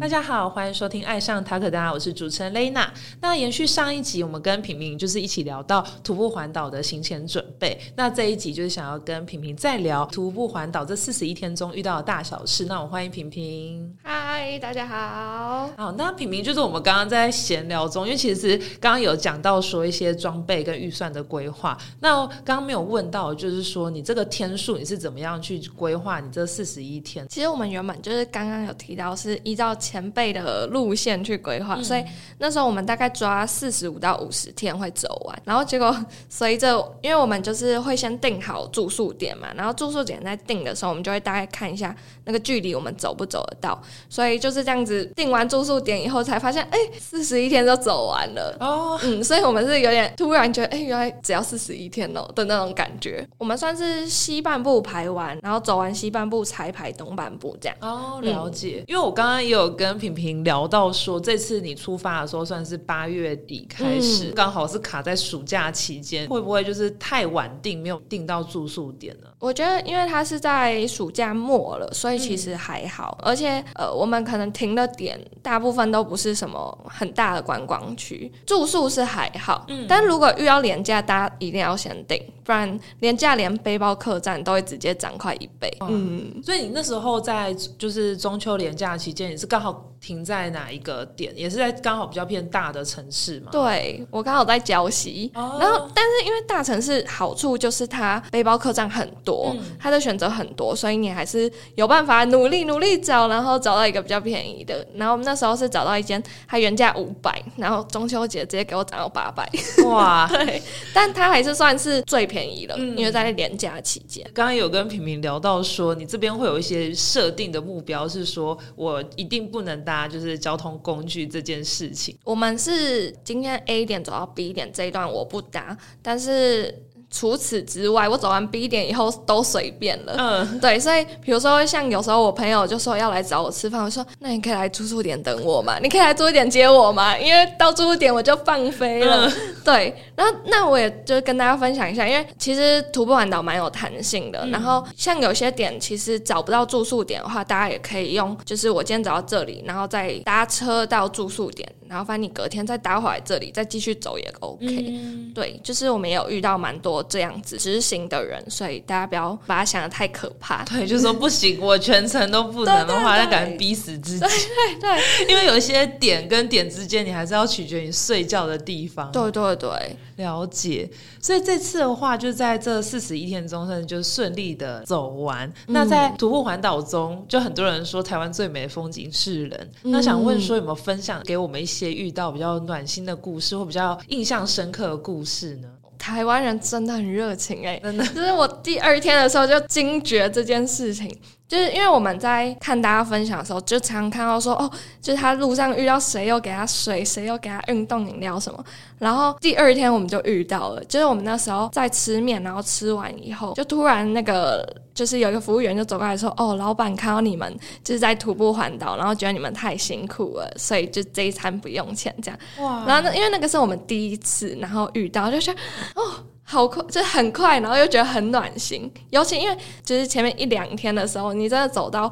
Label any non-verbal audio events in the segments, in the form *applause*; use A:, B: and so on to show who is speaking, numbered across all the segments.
A: 大家好，欢迎收听《爱上塔可达》，我是主持人雷娜。那延续上一集，我们跟平平就是一起聊到徒步环岛的行前准备。那这一集就是想要跟平平再聊徒步环岛这四十一天中遇到的大小事。那我欢迎平平。
B: 嗨，大家好。
A: 好，那平平就是我们刚刚在闲聊中，因为其实刚刚有讲到说一些装备跟预算的规划。那刚刚没有问到，就是说你这个天数你是怎么样去规划你这四十一天？
B: 其实我们原本就是刚刚有提到是依照前。前辈的路线去规划，所以那时候我们大概抓四十五到五十天会走完，然后结果随着，因为我们就是会先定好住宿点嘛，然后住宿点在定的时候，我们就会大概看一下那个距离我们走不走得到，所以就是这样子定完住宿点以后，才发现哎，四十一天就走完了哦，嗯，所以我们是有点突然觉得哎，原来只要四十一天哦的那种感觉，我们算是西半部排完，然后走完西半部才排东半部这样
A: 哦，了解，因为我刚刚也有跟。跟平平聊到说，这次你出发的时候算是八月底开始，刚好是卡在暑假期间，会不会就是太晚定，没有定到住宿点呢？
B: 我觉得，因为它是在暑假末了，所以其实还好。而且，呃，我们可能停的点大部分都不是什么很大的观光区，住宿是还好。嗯，但如果遇到廉价，大家一定要先订，不然廉价连背包客栈都会直接涨快一倍。
A: 嗯，所以你那时候在就是中秋廉价期间，也是刚好。停在哪一个点？也是在刚好比较偏大的城市嘛？
B: 对，我刚好在礁溪。然后，但是因为大城市好处就是它背包客栈很多，它的选择很多，所以你还是有办法努力努力找，然后找到一个比较便宜的。然后我们那时候是找到一间，它原价五百，然后中秋节直接给我涨到八百。哇！*laughs* 对，但它还是算是最便宜了，因为在廉价期间。
A: 刚刚有跟平平聊到说，你这边会有一些设定的目标，是说我一定不能。搭就是交通工具这件事情，
B: 我们是今天 A 点走到 B 点这一段我不搭，但是。除此之外，我走完 B 点以后都随便了。嗯，对，所以比如说像有时候我朋友就说要来找我吃饭，我说那你可以来住宿点等我嘛，你可以来住宿点接我嘛，因为到住宿点我就放飞了。对，然后那我也就跟大家分享一下，因为其实徒步环岛蛮有弹性的。然后像有些点其实找不到住宿点的话，大家也可以用，就是我今天走到这里，然后再搭车到住宿点，然后反正你隔天再搭回来这里，再继续走也 OK。对，就是我们也有遇到蛮多。这样子执行的人，所以大家不要把它想的太可怕。*laughs*
A: 对，就说不行，我全程都不能的话，那感觉逼死自己。
B: 对对，*laughs*
A: 因为有一些点跟点之间，你还是要取决于睡觉的地方。
B: 对对对，
A: 了解。所以这次的话，就在这四十一天中，甚至就顺利的走完。那在徒步环岛中，就很多人说台湾最美的风景是人。那想问说，有没有分享给我们一些遇到比较暖心的故事，或比较印象深刻的故事呢？
B: 台湾人真的很热情哎，真的，就是我第二天的时候就惊觉这件事情。就是因为我们在看大家分享的时候，就常常看到说哦，就是他路上遇到谁又给他水，谁又给他运动饮料什么。然后第二天我们就遇到了，就是我们那时候在吃面，然后吃完以后，就突然那个就是有一个服务员就走过来说：“哦，老板看到你们就是在徒步环岛，然后觉得你们太辛苦了，所以就这一餐不用钱这样。”哇！然后呢，因为那个是我们第一次，然后遇到就说：“哦。”好快，就很快，然后又觉得很暖心。尤其因为就是前面一两天的时候，你真的走到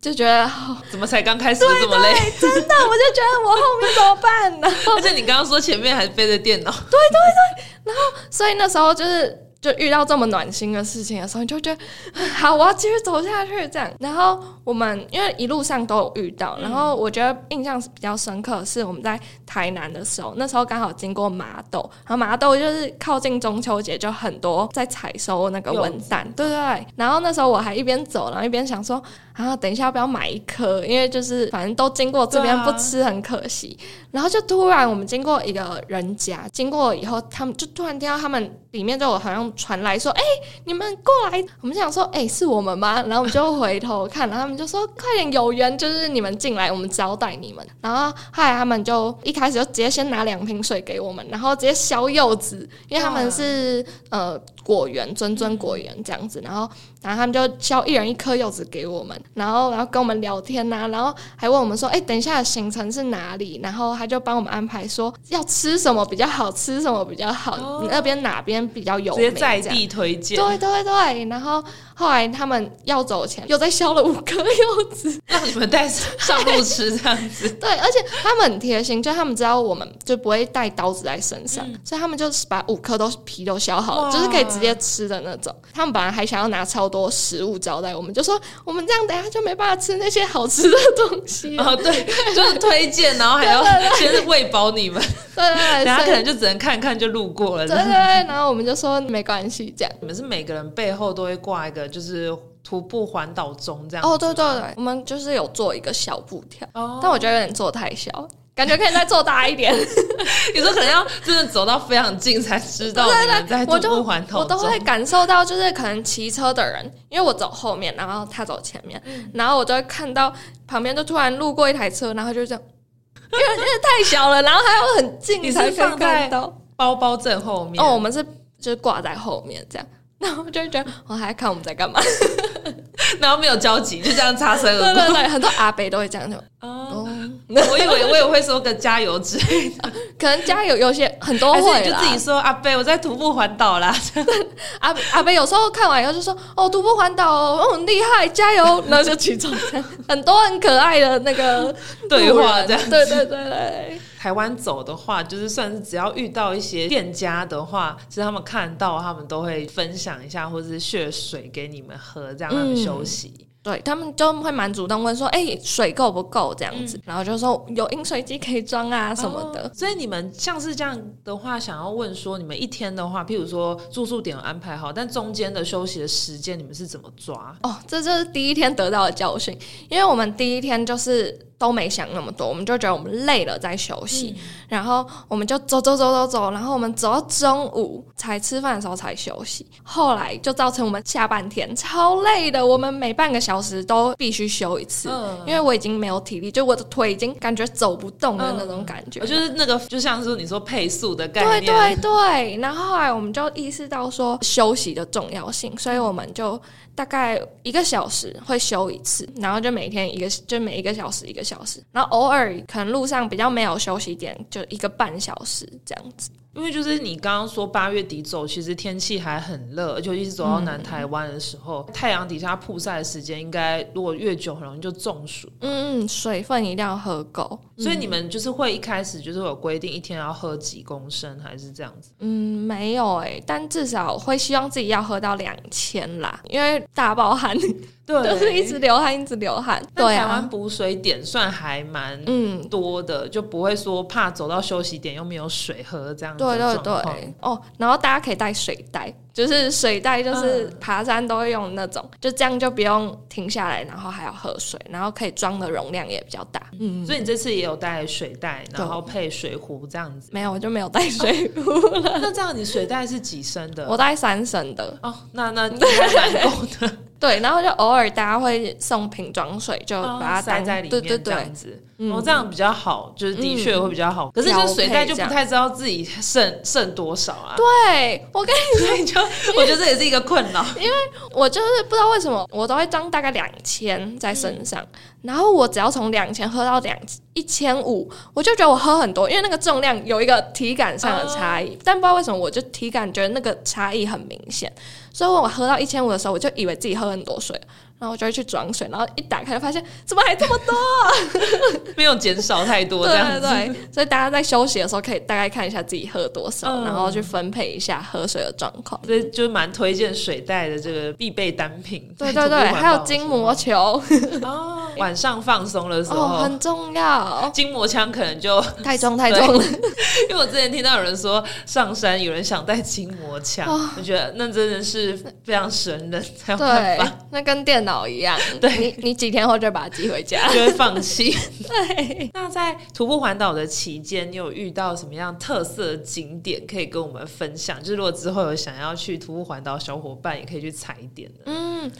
B: 就觉得
A: 怎么才刚开始这么累？
B: 真的，我就觉得我后面怎么办呢？*laughs*
A: 而且你刚刚说前面还背着电脑，对
B: 对对，然后所以那时候就是。就遇到这么暖心的事情的时候，你就觉得 *laughs* 好，我要继续走下去这样。然后我们因为一路上都有遇到，然后我觉得印象比较深刻是我们在台南的时候，那时候刚好经过麻豆，然后麻豆就是靠近中秋节，就很多在采收那个文旦，对对对。然后那时候我还一边走，然后一边想说，啊，等一下要不要买一颗？因为就是反正都经过这边不吃很可惜。然后就突然我们经过一个人家，经过以后，他们就突然听到他们里面就有好像。传来说：“哎，你们过来！”我们想说：“哎，是我们吗？”然后我们就回头看，然后他们就说：“快点，有缘，就是你们进来，我们招待你们。”然后后来他们就一开始就直接先拿两瓶水给我们，然后直接削柚子，因为他们是呃果园，尊尊果园这样子，然后。然后他们就削一人一颗柚子给我们，然后然后跟我们聊天呐，然后还问我们说，哎，等一下行程是哪里？然后他就帮我们安排说要吃什么比较好吃什么比较好，你那边哪边边比较有
A: 直接
B: 名，这样
A: 在地推荐。
B: 对对对，然后后来他们要走前又再削了五颗柚子，*laughs*
A: 让你们带上路吃这样子。
B: 对，而且他们很贴心，就他们知道我们就不会带刀子在身上，
A: 嗯
B: 所以他们就是把五颗都皮都削好了，就是可以直接吃的那种。他们本来还想要拿超多食物招待我们，就说我们这样等下就没办法吃那些好吃的东西。
A: 哦，对，*laughs* 就是推荐，然后还要先喂饱你们，
B: 对对对，
A: 等下 *laughs* 可能就只能看看就路过了。
B: 对对对，然后我们就说没关系这样。
A: 你们是每个人背后都会挂一个，就是徒步环岛中这样。
B: 哦，对对对，我们就是有做一个小布条，
A: 哦，
B: 但我觉得有点做太小，感觉可以再做大一点。
A: 有时候可能要真的走到非常近才知道你们在徒
B: 我就
A: 步环。
B: 我都会感受到，就是可能骑车的人，因为我走后面，然后他走前面，
A: 嗯
B: 然后我就会看到旁边就突然路过一台车，然后就这样，因为因为太小了，然后还要很近
A: 你
B: 才可以看到。
A: 包包正后面
B: 哦，我们是就是挂在后面这样。然后就会觉得我还看我们在干嘛？*laughs*
A: 然后没有交集，就这样擦身
B: 对
A: 而过。
B: 对对，很多阿北都会这样就
A: 哦，
B: 哦，
A: 我以为我也会说个加油之类的，
B: 可能加油有些很多会
A: 你就自己说阿北，我在徒步环岛啦。*laughs*
B: 阿阿北有时候看完以后就说：“哦，徒步环岛哦，哦很厉害，加油！”然后就起走，这样 *laughs* 很多很可爱的那个
A: 对话这样
B: 对对对对，
A: 台湾走的话，就是算是只要遇到一些店家的话，其实他们看到他们都会分享一下，或者是血水给你们喝，这样让你们休息。
B: 对他们就会蛮主动问说：“哎、水够不够？”这样子，然后就说有饮水机可以装啊什么的。
A: 哦所以你们像是这样的话，想要问说，你们一天的话，譬如说住宿点有安排好，但中间的休息的时间，你们是怎么抓？
B: 哦，这就是第一天得到的教训，因为我们第一天就是都没想那么多，我们就觉得我们累了在休息，然后我们就走走走走走，然后我们走到中午才吃饭的时候才休息，后来就造成我们下半天超累的，我们每半个小时都必须休一次，
A: 嗯。
B: 因为我已经没有体力，就我的腿已经感觉走不动的那种感觉。
A: 我就是那个，就像是你说配速的概
B: 对
A: 念，
B: 对对，然后后来我们就意识到说休息的重要性，所以我们就大概一个小时会休一次，然后就每天一个，就每一个小时一个小时，小时然后偶尔可能路上比较没有休息点，就一个半小时这样子。
A: 因为就是你刚刚说八月底走，其实天气还很热，而且尤其是走到南台湾的时候，太阳底下曝晒的时间应该如果越久，很容易就中暑。
B: 嗯嗯，水分一定要喝够。
A: 所以你们就是会一开始就是有规定一天要喝几公升，还是这样子？
B: 嗯，没有诶、但至少会希望自己要喝到两千啦，因为大爆汗，*laughs*
A: 对
B: 就是一直流汗，一直流汗。对
A: 但台湾
B: 啊，
A: 补水点算还蛮
B: 嗯，
A: 多的，就不会说怕走到休息点又没有水喝这样
B: 对对对，哦，然后大家可以带水袋，就是水袋，就是
A: 嗯
B: 爬山都会用那种，就这样就不用停下来，然后还要喝水，然后可以装的容量也比较大。嗯，
A: 所以你这次也有带水袋，然后配水壶这样子。
B: 没有，我就没有带水壶，*laughs*
A: 那这样你水袋是几升的？
B: 我带三升的。
A: 哦，那那应该蛮够的，
B: 对，然后就偶尔大家会送瓶装水，就把它当
A: 塞在里面，
B: 对对对
A: 这样，子。
B: 嗯
A: 哦，这样比较好，就是的确会比较好。可是就是水袋就不太知道自己剩剩多少啊。
B: 对我跟
A: 所以就 *laughs* 我觉得这也是一个困扰。
B: 因为我就是不知道为什么，我都会装大概两千在身上，然后我只要从两千喝到两一千五，我就觉得我喝很多，因为那个重量有一个体感上的差异，但不知道为什么我就体感觉得那个差异很明显，所以我喝到一千五的时候，我就以为自己喝很多水，然后我就会去装水，然后一打开就发现怎么还这么多，*laughs*
A: 没有减少太多 *laughs* 这
B: 对
A: 样子。
B: 对对，所以大家在休息的时候可以大概看一下自己喝多少，
A: 嗯。
B: 然后去分配一下喝水的状况。
A: 所以就蛮推荐水袋的这个必备单品。
B: 对对对，*laughs* 还有筋膜球。
A: 哦，晚上放松的时候，
B: 哦，很重要，
A: 筋膜枪可能就，
B: 太重太重了。
A: 因为我之前听到有人说上山有人想带筋膜枪，
B: 哦。
A: 我觉得那真的是非常神人才有办
B: 对
A: 法，，
B: 那跟电脑一样，
A: 对
B: 你你几天后就把它寄回家。*laughs*
A: 就会放弃。*laughs*
B: 对，
A: 那在徒步环岛的期间，你有遇到什么样特色的景点可以跟我们分享？就是如果之后有想要去徒步环岛，小伙伴也可以去踩点的。
B: 嗯，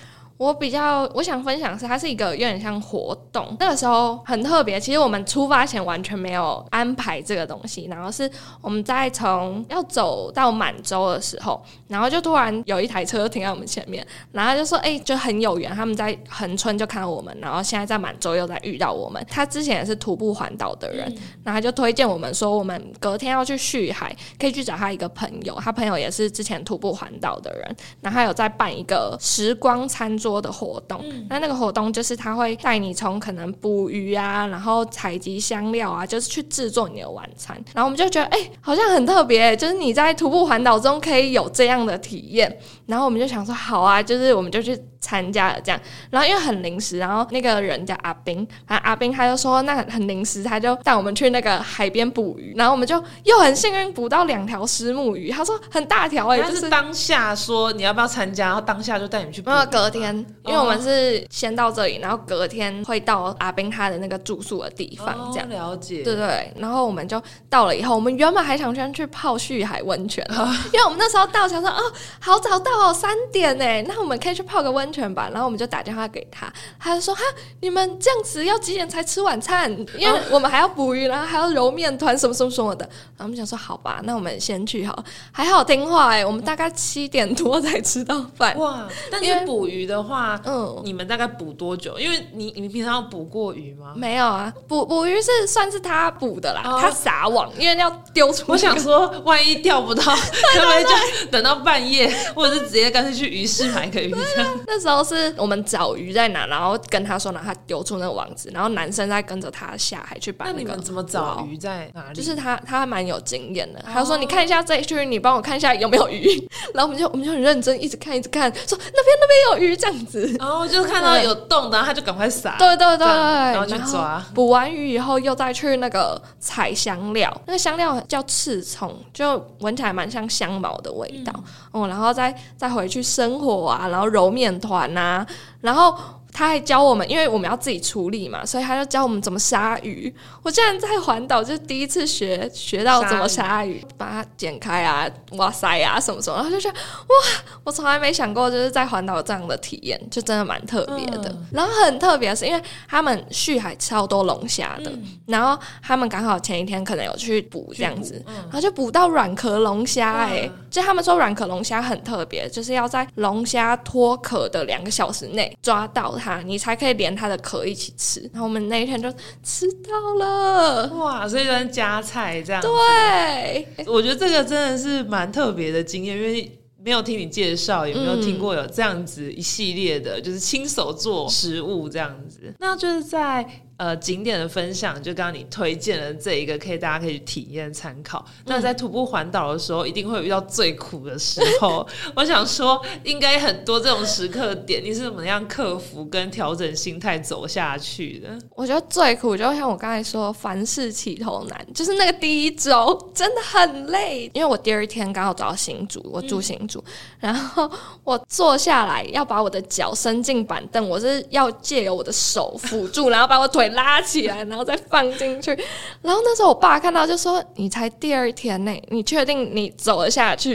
B: 我比较我想分享是，它是一个有点像活动，那个时候很特别。其实我们出发前完全没有安排这个东西，然后是我们在从要走到满洲的时候，然后就突然有一台车停在我们前面，然后就说：“哎，就很有缘，他们在横村就看到我们，然后现在在满洲又在遇到我们。他之前也是徒步环岛的人，然后他就推荐我们说，我们隔天要去旭海，可以去找他一个朋友，他朋友也是之前徒步环岛的人，然后他有在办一个时光餐桌。”多的活动，那那个活动就是他会带你从可能捕鱼啊，然后采集香料啊，就是去制作你的晚餐。然后我们就觉得，哎，好像很特别，就是你在徒步环岛中可以有这样的体验。然后我们就想说，好啊，就是我们就去。参加了这样，然后因为很临时，然后那个人叫阿斌，然后阿斌他就说那很临时，他就带我们去那个海边捕鱼，然后我们就又很幸运捕到两条石目鱼，他说很大条哎，
A: 就是当下说你要不要参加，然后当下就带你去。
B: 没有隔天，因为我们是先到这里，然后隔天会到阿斌他的那个住宿的地方，这样
A: 了解。
B: 对对，然后我们就到了以后，我们原本还想先去泡旭海温泉，*laughs* 因为我们那时候到想说哦，好早到哦，三点哎，那我们可以去泡个温。泉吧，然后我们就打电话给他，他就说：“哈，你们这样子要几点才吃晚餐？因为我们还要捕鱼，然后还要揉面团，什么什么什么的。”然后我们想说：“好吧，那我们先去好。”还好听话哎，我们大概七点多才吃到饭。哇！
A: 但是捕鱼的话，嗯，你们大概捕多久？因为你你平常要捕过鱼吗？
B: 没有啊，捕捕鱼是算是他捕的啦，他撒网，因为要丢出。
A: 我想说，万一钓不到，*laughs* 可不可以就等到半夜，或者是直接干脆去鱼市买个鱼
B: 时候是我们找鱼在哪，然后跟他说，然后他丢出那个网子，然后男生再跟着他下海去把那个。
A: 那你们怎么找鱼在哪里？
B: 就是他，他还蛮有经验的。他说：“你看一下这一区，你帮我看一下有没有鱼。”然后我们就我们就很认真，一直看，一直看，说那边那边有鱼这样子。
A: 然后就看到有洞然后，他就赶快撒。
B: 对对对，
A: 然后去抓。
B: 捕完鱼以后，又再去那个采香料，那个香料叫刺葱，就闻起来蛮像香茅的味道。哦，然后再再回去生火啊，然后揉面团呐，然后。他还教我们，因为我们要自己处理嘛，所以他就教我们怎么杀鱼。我竟然在环岛就第一次学学到怎么杀鱼，把它剪开啊，哇塞啊什么什么，然后就觉得哇，我从来没想过就是在环岛有这样的体验，就真的蛮特别的。然后很特别是因为他们旭海超多龙虾的，然后他们刚好前一天可能有去捕这样子，然后就捕到软壳龙虾，哎，就他们说软壳龙虾很特别，就是要在龙虾脱壳的两个小时内抓到。它你才可以连它的壳一起吃，然后我们那一天就吃到了，
A: 哇！所以就加菜这样。
B: 对，
A: 我觉得这个真的是蛮特别的经验，因为没有听你介绍，也没有听过有这样子一系列的，就是亲手做食物这样子。那就是在。呃，景点的分享就刚刚你推荐的这一个，可以大家可以去体验参考。那在徒步环岛的时候，一定会遇到最苦的时候。*laughs* 我想说，应该很多这种时刻点，你是怎么样克服跟调整心态走下去的？
B: 我觉得最苦，就像我刚才说，凡事起头难，就是那个第一周真的很累。因为我第二天刚好找到新竹，我住新竹，然后我坐下来要把我的脚伸进板凳，我是要借由我的手辅助，然后把我腿。拉起来，然后再放进去。然后那时候我爸看到就说：“你才第二天呢，你确定你走得下去？”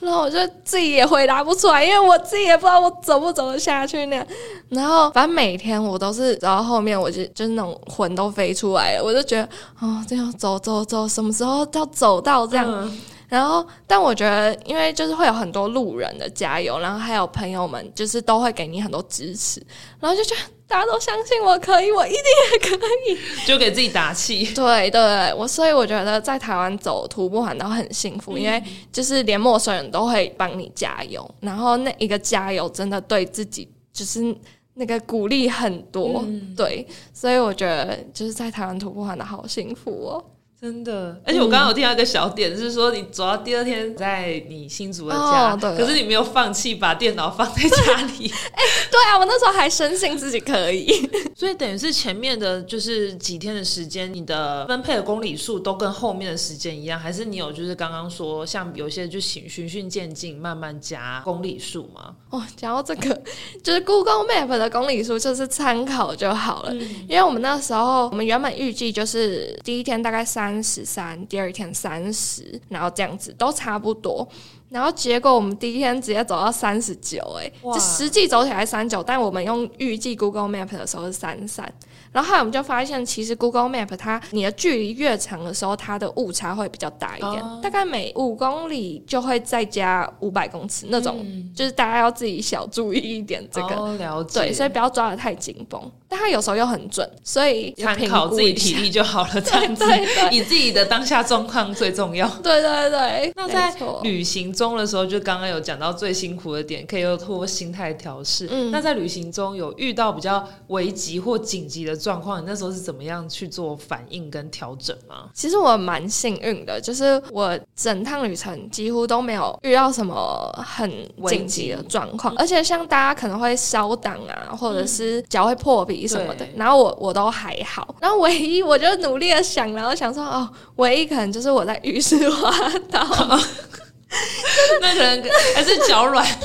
B: 然后我就自己也回答不出来，因为我自己也不知道我走不走得下去那样。然后反正每天我都是然后后面，我就就是那种魂都飞出来了，我就觉得哦，这样走走走，什么时候要走到这样？然后，但我觉得，因为就是会有很多路人的加油，然后还有朋友们，就是都会给你很多支持，然后就觉得。大家都相信我可以，我一定也可以，
A: 就给自己打气。
B: 对对，我所以我觉得在台湾走徒步环岛很幸福，因为就是连陌生人都会帮你加油，然后那一个加油真的对自己就是那个鼓励很多。对，所以我觉得就是在台湾徒步环岛好幸福哦。
A: 真的，而且我刚刚有听到一个小点，是说你走到第二天在你新竹的家，可是你没有放弃把电脑放在家里。*laughs*
B: 哎，对啊，我那时候还深信自己可以，*laughs*
A: 所以等于是前面的就是几天的时间，你的分配的公里数都跟后面的时间一样，还是你有就是刚刚说像有些就循循序渐进，慢慢加公里数吗？
B: 哦，讲到这个，就是 Google Map 的公里数就是参考就好了，因为我们那时候我们原本预计就是第一天大概三。三十三，第二天三十，然后这样子都差不多。然后结果我们第一天直接走到三十九，哎，
A: 哇
B: 就实际走起来三九，但我们用预计 Google Map 的时候是三三。然后后来我们就发现，其实 Google Map 它你的距离越长的时候，它的误差会比较大一点，
A: 哦
B: 大概每五公里就会再加五百公尺那种，
A: 嗯
B: 就是大家要自己小注意一点这个。
A: 哦、了解，
B: 对，所以不要抓的太紧绷，但他有时候又很准，所以
A: 参
B: 评
A: 考自己体力就好了，这样子。*laughs* 以自己的当下状况最重要。
B: 对对对，
A: 那在旅行中的时候，就刚刚有讲到最辛苦的点，可以有通过心态调试。
B: 嗯。
A: 那在旅行中有遇到比较危急或紧急的状况，你那时候是怎么样去做反应跟调整吗？
B: 其实我蛮幸运的，就是我整趟旅程几乎都没有遇到什么很紧急的状况，而且像大家可能会烧档啊，或者是脚会破皮什么的，然后我我都还好。然后唯一我就努力的想，然后想说哦，唯一可能就是我在浴室 *laughs* 滑倒。*laughs* *laughs*
A: 那可能还是脚软，*laughs*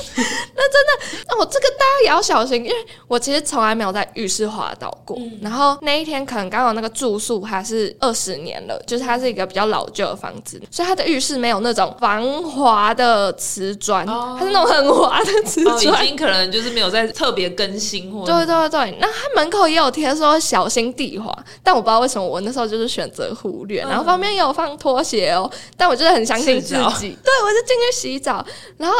B: 那真的，那我，这个大家也要小心，因为我其实从来没有在浴室滑倒过。
A: 嗯。
B: 然后那一天可能刚好那个住宿还是二十年了，就是它是一个比较老旧的房子，所以它的浴室没有那种防滑的瓷砖，
A: 哦。
B: 它是那种很滑的瓷
A: 哦，已
B: 砖。
A: 经可能就是没有在特别更新或
B: 对对对，那它门口也有贴说小心地滑，但我不知道为什么我那时候就是选择忽略，
A: 嗯。
B: 然后旁边也有放拖鞋哦，但我就是很相信自己，*laughs* 对我就进去洗澡，然后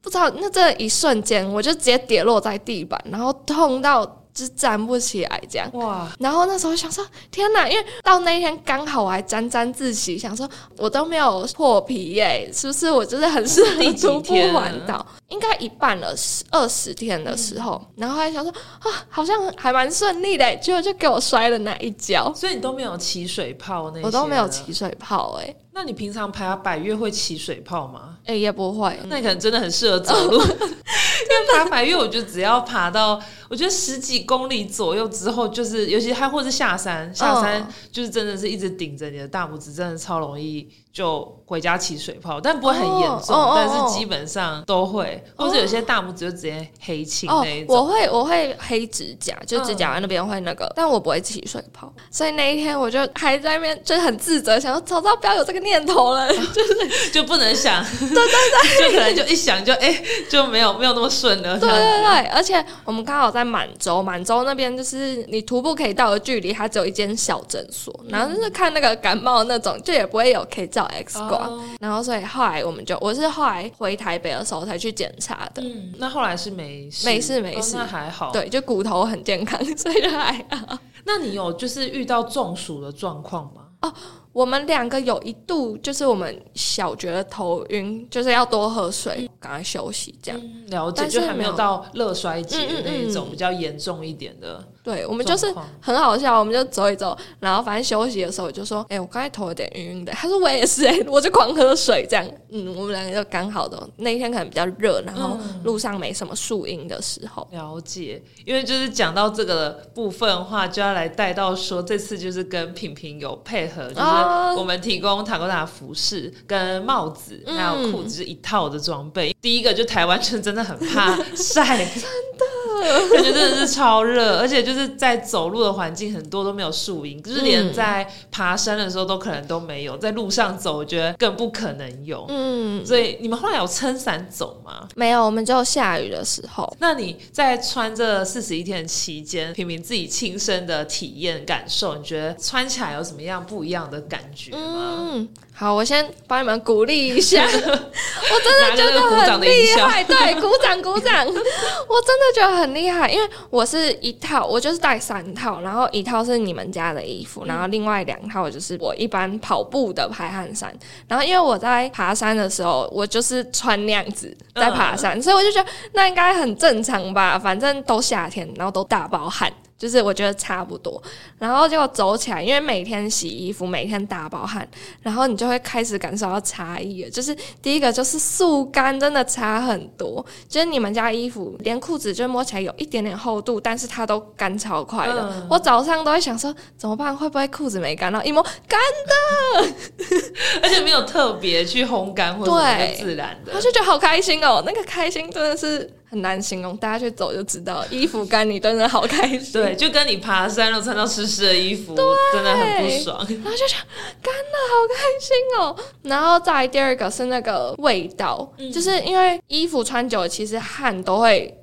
B: 不知道那这一瞬间我就直接跌落在地板，然后痛到就是站不起来这样。
A: 哇，
B: 然后那时候想说，天哪！因为到那一天刚好我还沾沾自喜，想说我都没有破皮耶，是不是我就是很适合
A: 第几
B: 徒步
A: 天啊
B: 环岛？应该一半了，十二十天的时候，然后还想说啊，好像还蛮顺利的，结果就给我摔了那一跤，
A: 所以你都没有起水泡那些，
B: 我都没有。起水泡，哎
A: 那你平常爬百越会起水泡吗？
B: 哎也不会，
A: 那你可能真的很适合走路，*laughs* 因为爬百越，我觉得只要爬到我觉得十几公里左右之后，就是尤其它或是下山，下山
B: 嗯。
A: 就是真的是一直顶着你的大拇指，真的超容易就回家起水泡，但不会很严重，但是基本上都会，或者有些大拇指就直接黑青
B: 哦
A: 那一种，我。
B: 会我会黑指甲，就指甲那边会那个，但我不会起水泡，所以那一天我就还在那边就很自责，想说早知道不要有这个念头了。*laughs*
A: 就是就不能想，对对对，就可能就一想就哎、就没有没有那么顺了。
B: 对对对，而且我们刚好在满洲，满洲那边就是你徒步可以到的距离，它只有一间小诊所，然后就是看那个感冒那种，就也不会有可以照 X 光。
A: 哦
B: 然后所以后来我们就，我是后来回台北的时候才去检查的，
A: 嗯，那后来是没事，
B: 没事没事
A: 哦那还好。，
B: 对，就骨头很健康，所以就还好。*laughs*
A: 那你有就是遇到中暑的状况吗？
B: 我们两个有一度就是我们小觉得头晕，就是要多喝水，赶快休息这样。
A: 嗯，了解，
B: 但是
A: 就还没有到热衰竭的那一种比较严重一点的
B: 对，我们就是很好笑，我们就走一走，然后反正休息的时候我就说，哎、我刚才头有点晕晕的。他说我也是、哎，我就狂喝水这样。嗯，我们两个就刚好的那一天可能比较热，然后
A: 嗯
B: 路上没什么树荫的时候。
A: 了解，因为就是讲到这个部分的话，就要来带到说，这次就是跟品品有配合，就是
B: 哦
A: 我们提供塔科达服饰跟帽子，
B: 嗯
A: 还有裤子，就是一套的装备。第一个就台湾人真的很怕晒，*laughs* 真的，*laughs* 感觉真的是超热，而且就是在走路的环境很多都没有树荫，就是连
B: 嗯
A: 在爬山的时候都可能都没有，在路上走，我觉得更不可能有。
B: 嗯，
A: 所以你们后来有撑伞走吗？
B: 没有，我们只有下雨的时候。
A: 那你在穿这四十一天的期间，平平自己亲身的体验感受，你觉得穿起来有什么样不一样的感觉吗？
B: 嗯，好，我先帮你们鼓励一下，*laughs* 我真的觉得很厉害，对，鼓掌鼓掌，*laughs* 我真的觉得很厉害，因为我是一套，我就是带三套，然后一套是你们家的衣服，然后另外两套就是我一般跑步的排汗衫，然后因为我在爬山的时候，我就是穿那样子在爬山，所以我就觉得那应该很正常吧，反正都夏天，然后都大包汗。就是我觉得差不多，然后结果走起来，因为每天洗衣服，每天大包汗，然后你就会开始感受到差异了。就是第一个就是速干真的差很多，就是你们家衣服连裤子就摸起来有一点点厚度，但是它都干超快的。
A: 嗯
B: 我早上都会想说怎么办，会不会裤子没干？然后一摸干的 *laughs*
A: 而且没有特别去烘干或者自然的
B: 我。就觉得好开心哦，那个开心真的是很难形容，大家去走就知道，衣服干你真的好开心。
A: 对，就跟你爬山了穿到湿湿的衣服，真的很不爽。
B: 然后就想干了，好开心哦。然后再第二个是那个味道，就是因为衣服穿久了，其实汗都会。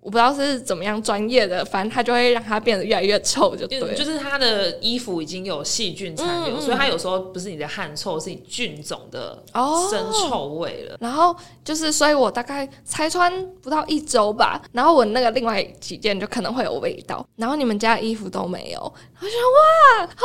B: 我不知道是怎么样专业的，反正它就会让它变得越来越臭，就对。
A: 就是它的衣服已经有细菌残留，所以它有时候不是你的汗臭，是你菌种的生臭味了。
B: 然后就是，所以我大概才穿不到一周吧，然后我那个另外几件就可能会有味道，然后你们家的衣服都没有，我想哇，好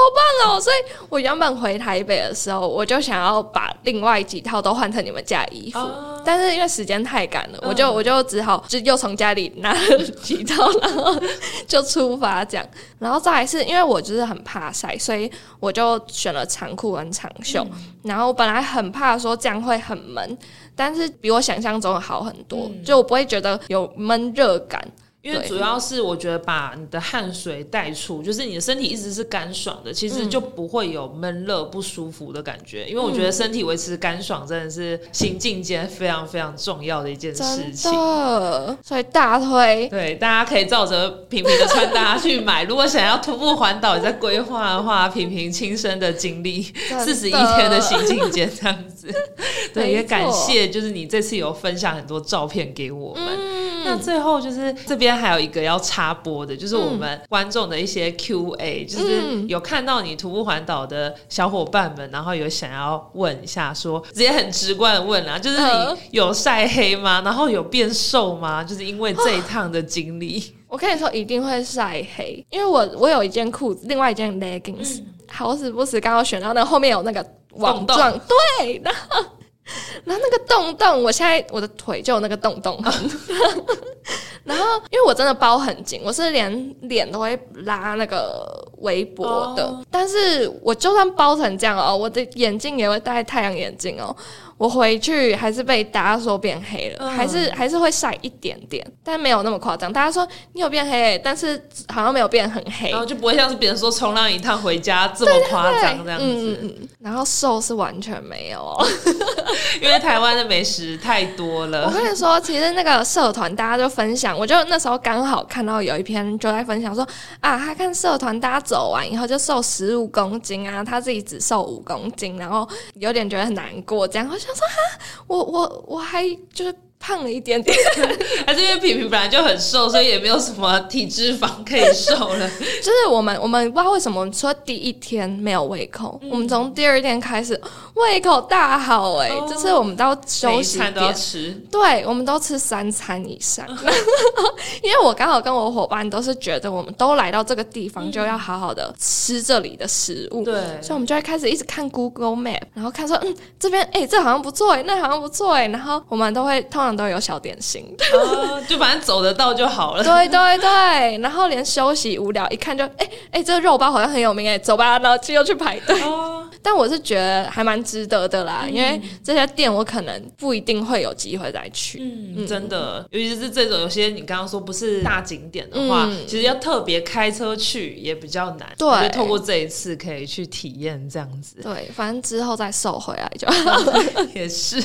B: 棒哦！所以我原本回台北的时候，我就想要把另外几套都换成你们家衣服，但是因为时间太赶了，我就我就只好就又从家里。拿了几套，*laughs* 然后就出发这样，然后再来是因为我就是很怕晒，所以我就选了长裤跟长袖。然后我本来很怕说这样会很闷，但是比我想象中的好很多，就我不会觉得有闷热感。
A: 因为主要是我觉得把你的汗水带出，就是你的身体一直是干爽的，其实就不会有闷热不舒服的感觉。因为我觉得身体维持干爽真的是行进间非常非常重要的一件事情。
B: 所以大推
A: 对，大家可以照着平平的穿搭去买。*laughs* 如果想要徒步环岛，你在规划的话，平平亲身的经历四十一天的行进间这样子。*laughs* 对，也感谢就是你这次有分享很多照片给我们。那最后就是这边还有一个要插播的，就是我们观众的一些 Q&A，就是有看到你徒步环岛的小伙伴们，然后有想要问一下，说直接很直观的问啊，就是你有晒黑吗？然后有变瘦吗？就是因为这一趟的经历，*laughs*
B: 我跟你说一定会晒黑，因为我我有一件裤子，另外一件 leggings，好死不死刚好选到那后面有那个网状，对，然后。*laughs* 然后那个洞洞，我现在我的腿就有那个洞洞。*laughs* 然后因为我真的包很紧，我是连脸都会拉那个围脖的。但是我就算包成这样哦，我的眼镜也会戴太阳眼镜哦。我回去还是被大家说变黑了，还是还是会晒一点点，但没有那么夸张。大家说你有变黑，但是好像没有变很黑，
A: 然后就不会像是别人说冲浪一趟回家这么夸张这样子。
B: 然后瘦是完全没有，哦 *laughs*
A: 因为台湾的美食太多了。
B: 我跟你说，其实那个社团大家就分享，我就那时候刚好看到有一篇就在分享说啊，他看社团大家走完以后就瘦十五公斤啊，他自己只瘦五公斤，然后有点觉得很难过，这样。想说：“哈，我我我还就是。”胖了一点点，*laughs*
A: 还是因为皮皮本来就很瘦，所以也没有什么体脂肪可以瘦了。*laughs*
B: 就是我们我们不知道为什么说第一天没有胃口，我们从第二天开始胃口大好哎，就是我们到休息
A: 点。吃，
B: 对，我们都吃三餐以上。*laughs* 因为我刚好跟我伙伴都是觉得，我们都来到这个地方就要好好的吃这里的食物，
A: 对，
B: 所以我们就会开始一直看 Google Map，然后看说嗯这边哎这好像不错哎，那好像不错哎，然后我们都会通常。都有小点心，
A: 就反正走得到就好了。*laughs*
B: 对对对，然后连休息无聊，一看就哎哎，这个肉包好像很有名哎，走吧，然后就又去排队。但我是觉得还蛮值得的啦，因为这些店我可能不一定会有机会再去。
A: 嗯，真的，尤其是这种有些你刚刚说不是大景点的话，其实要特别开车去也比较难。
B: 对，就
A: 透过这一次可以去体验这样子。
B: 对，反正之后再瘦回来就 *laughs*
A: 也是。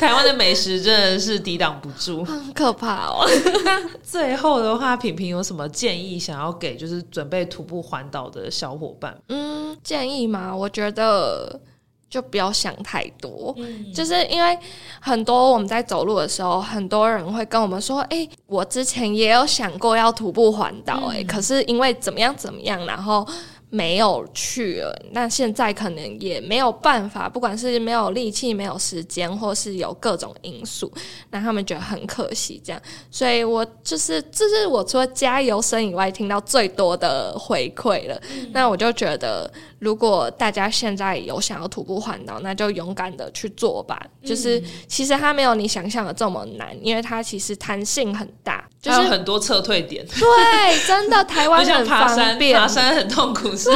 A: 台湾的美食真的是抵挡不住，*laughs*
B: 很可怕哦。*laughs*
A: 那最后的话，品品有什么建议想要给就是准备徒步环岛的小伙伴？
B: 嗯，建议吗？我觉得。呃，就不要想太多，就是因为很多我们在走路的时候，很多人会跟我们说：“哎，我之前也有想过要徒步环岛，哎，可是因为怎么样怎么样，然后。”没有去了，那现在可能也没有办法，不管是没有力气、没有时间，或是有各种因素，那他们觉得很可惜。这样，所以我就是，这是我除了加油声以外听到最多的回馈了。那我就觉得，如果大家现在有想要徒步环岛，那就勇敢的去做吧。就是其实它没有你想象的这么难，因为它其实弹性很大。
A: 就是很多撤退点，
B: 对，真的台湾 *laughs* 很
A: 方
B: 便，
A: 爬山很痛苦，是，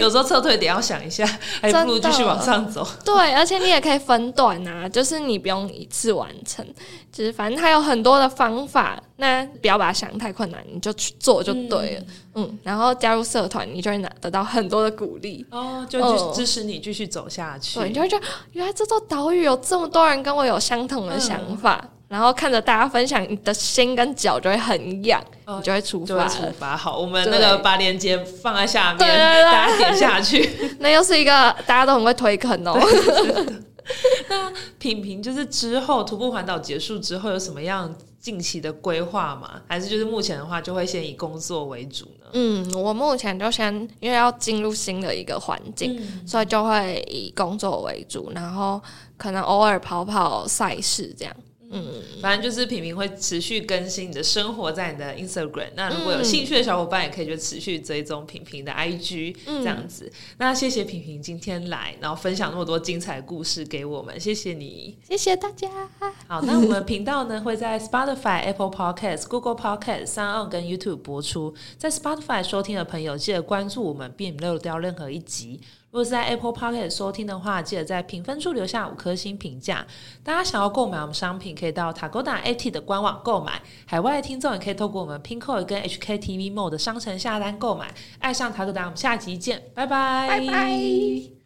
A: 有时候撤退点要想一下，还不如继续往上走。
B: 对，而且你也可以分段啊，就是你不用一次完成，就是反正它有很多的方法，那不要把它想太困难，你就去做就对了。嗯，然后加入社团，你就会拿得到很多的鼓励
A: 哦，就支持你继续走下去。
B: 对，你就会觉得原来这座岛屿有这么多人跟我有相同的想法。然后看着大家分享，你的心跟脚就会很痒，你就会出发。
A: 出发。好，我们那个把链接放在下面，大家点下去。*laughs*
B: 那又是一个大家都很会推坑哦。*laughs*
A: 品评就是之后徒步环岛结束之后有什么样近期的规划吗？还是就是目前的话就会先以工作为主呢？
B: 嗯，我目前就先因为要进入新的一个环境，
A: 嗯
B: 所以就会以工作为主，然后可能偶尔跑跑赛事这样。嗯，
A: 反正就是平平会持续更新你的生活在你的 Instagram。那如果有兴趣的小伙伴，也可以就持续追踪平平的 IG、
B: 嗯
A: 这样子。那谢谢平平今天来，然后分享那么多精彩故事给我们，谢谢你。
B: 谢谢大家。
A: 好，那我们频道呢会在 Spotify、Apple Podcasts、Google Podcasts、Sound 跟 YouTube 播出。在 Spotify 收听的朋友，记得关注我们，并没漏掉任何一集。如果是在 Apple p o c k e t 收听的话，记得在评分处留下五颗星评价。大家想要购买我们商品，可以到 Tagoda AT 的官网购买。海外的听众也可以透过我们 Pinko 跟 HKTV Mode 的商城下单购买。爱上 Tagoda，我们下集见，拜拜，
B: 拜拜。